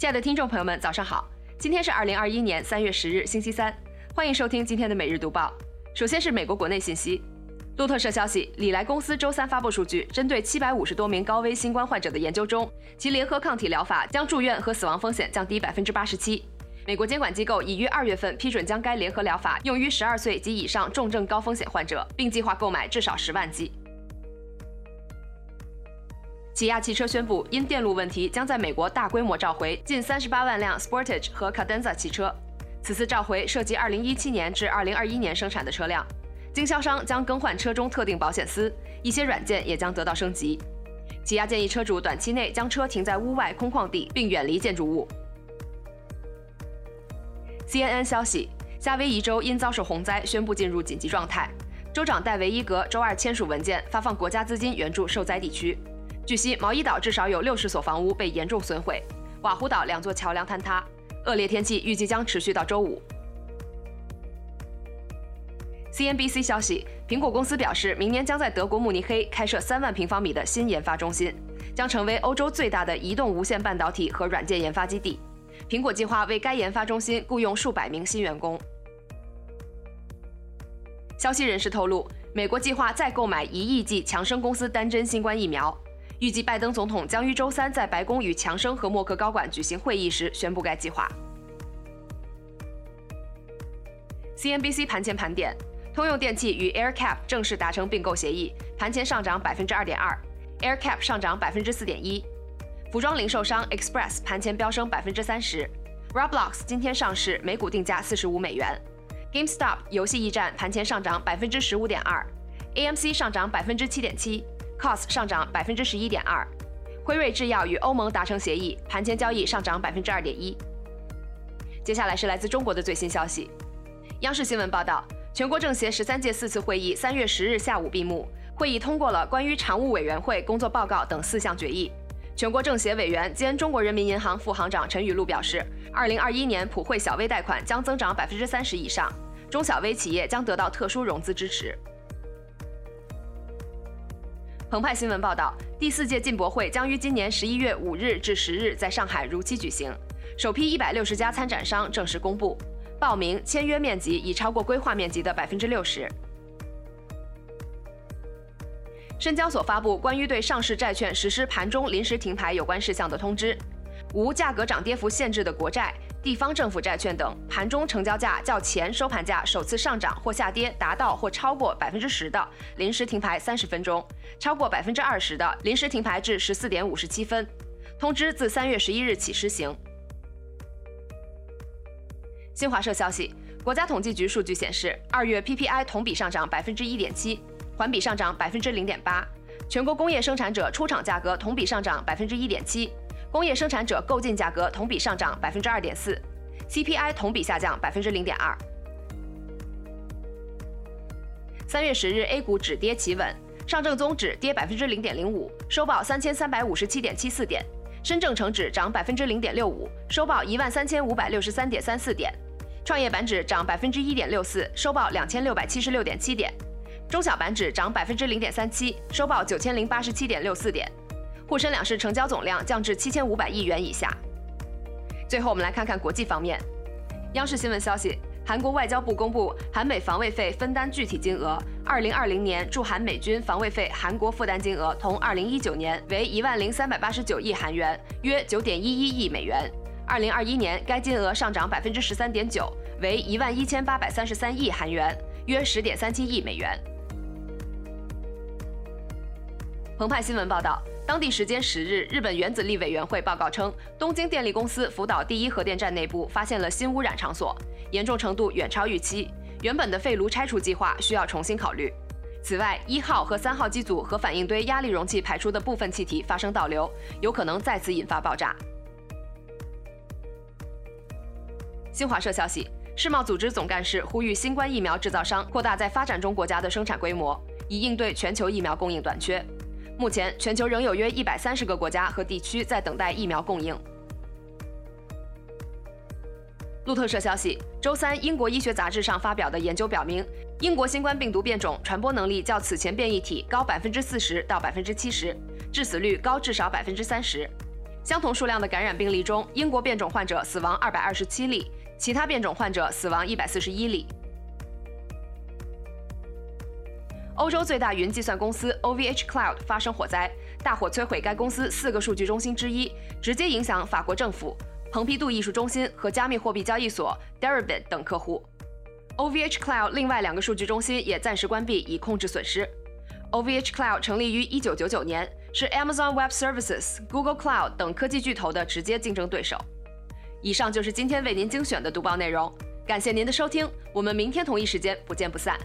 亲爱的听众朋友们，早上好！今天是二零二一年三月十日，星期三，欢迎收听今天的每日读报。首先是美国国内信息，路透社消息，礼来公司周三发布数据，针对七百五十多名高危新冠患者的研究中，其联合抗体疗法将住院和死亡风险降低百分之八十七。美国监管机构已于二月份批准将该联合疗法用于十二岁及以上重症高风险患者，并计划购买至少十万剂。起亚汽车宣布，因电路问题，将在美国大规模召回近三十八万辆 Sportage 和 Cadenza 汽车。此次召回涉及二零一七年至二零二一年生产的车辆，经销商将更换车中特定保险丝，一些软件也将得到升级。起亚建议车主短期内将车停在屋外空旷地，并远离建筑物。CNN 消息，夏威夷州因遭受洪灾，宣布进入紧急状态。州长戴维伊格周二签署文件，发放国家资金援助受灾地区。据悉，毛伊岛至少有六十所房屋被严重损毁，瓦胡岛两座桥梁坍塌。恶劣天气预计将持续到周五。CNBC 消息，苹果公司表示，明年将在德国慕尼黑开设三万平方米的新研发中心，将成为欧洲最大的移动无线半导体和软件研发基地。苹果计划为该研发中心雇佣数百名新员工。消息人士透露，美国计划再购买一亿剂强生公司单针新冠疫苗。预计拜登总统将于周三在白宫与强生和默克高管举行会议时宣布该计划。CNBC 盘前盘点，通用电气与 AirCap 正式达成并购协议，盘前上涨百分之二点二，AirCap 上涨百分之四点一。服装零售商 Express 盘前飙升百分之三十，Roblox 今天上市，每股定价四十五美元。GameStop 游戏驿站盘前上涨百分之十五点二，AMC 上涨百分之七点七。Cos 上涨百分之十一点二，辉瑞制药与欧盟达成协议，盘前交易上涨百分之二点一。接下来是来自中国的最新消息。央视新闻报道，全国政协十三届四次会议三月十日下午闭幕，会议通过了关于常务委员会工作报告等四项决议。全国政协委员兼中国人民银行副行长陈雨露表示，二零二一年普惠小微贷款将增长百分之三十以上，中小微企业将得到特殊融资支持。澎湃新闻报道，第四届进博会将于今年十一月五日至十日在上海如期举行。首批一百六十家参展商正式公布，报名签约面积已超过规划面积的百分之六十。深交所发布关于对上市债券实施盘中临时停牌有关事项的通知，无价格涨跌幅限制的国债。地方政府债券等盘中成交价较前收盘价首次上涨或下跌达到或超过百分之十的，临时停牌三十分钟；超过百分之二十的，临时停牌至十四点五十七分。通知自三月十一日起施行。新华社消息，国家统计局数据显示，二月 PPI 同比上涨百分之一点七，环比上涨百分之零点八。全国工业生产者出厂价格同比上涨百分之一点七。工业生产者购进价格同比上涨百分之二点四，CPI 同比下降百分之零点二。三月十日，A 股止跌企稳，上证综指跌百分之零点零五，收报三千三百五十七点七四点；深证成指涨百分之零点六五，收报一万三千五百六十三点三四点；创业板指涨百分之一点六四，收报两千六百七十六点七点；中小板指涨百分之零点三七，收报九千零八十七点六四点。沪深两市成交总量降至七千五百亿元以下。最后，我们来看看国际方面。央视新闻消息，韩国外交部公布韩美防卫费分担具体金额。二零二零年驻韩美军防卫费韩国负担金额同二零一九年为一万零三百八十九亿韩元，约九点一一亿美元。二零二一年该金额上涨百分之十三点九，为一万一千八百三十三亿韩元，约十点三七亿美元。澎湃新闻报道。当地时间十日，日本原子力委员会报告称，东京电力公司福岛第一核电站内部发现了新污染场所，严重程度远超预期，原本的废炉拆除计划需要重新考虑。此外，一号和三号机组核反应堆压力容器排出的部分气体发生倒流，有可能再次引发爆炸。新华社消息，世贸组织总干事呼吁新冠疫苗制造商扩大在发展中国家的生产规模，以应对全球疫苗供应短缺。目前，全球仍有约一百三十个国家和地区在等待疫苗供应。路透社消息，周三，英国医学杂志上发表的研究表明，英国新冠病毒变种传播能力较此前变异体高百分之四十到百分之七十，致死率高至少百分之三十。相同数量的感染病例中，英国变种患者死亡二百二十七例，其他变种患者死亡一百四十一例。欧洲最大云计算公司 OVH Cloud 发生火灾，大火摧毁该公司四个数据中心之一，直接影响法国政府、蓬皮杜艺术中心和加密货币交易所 Deribit 等客户。OVH Cloud 另外两个数据中心也暂时关闭，以控制损失。OVH Cloud 成立于1999年，是 Amazon Web Services、Google Cloud 等科技巨头的直接竞争对手。以上就是今天为您精选的读报内容，感谢您的收听，我们明天同一时间不见不散。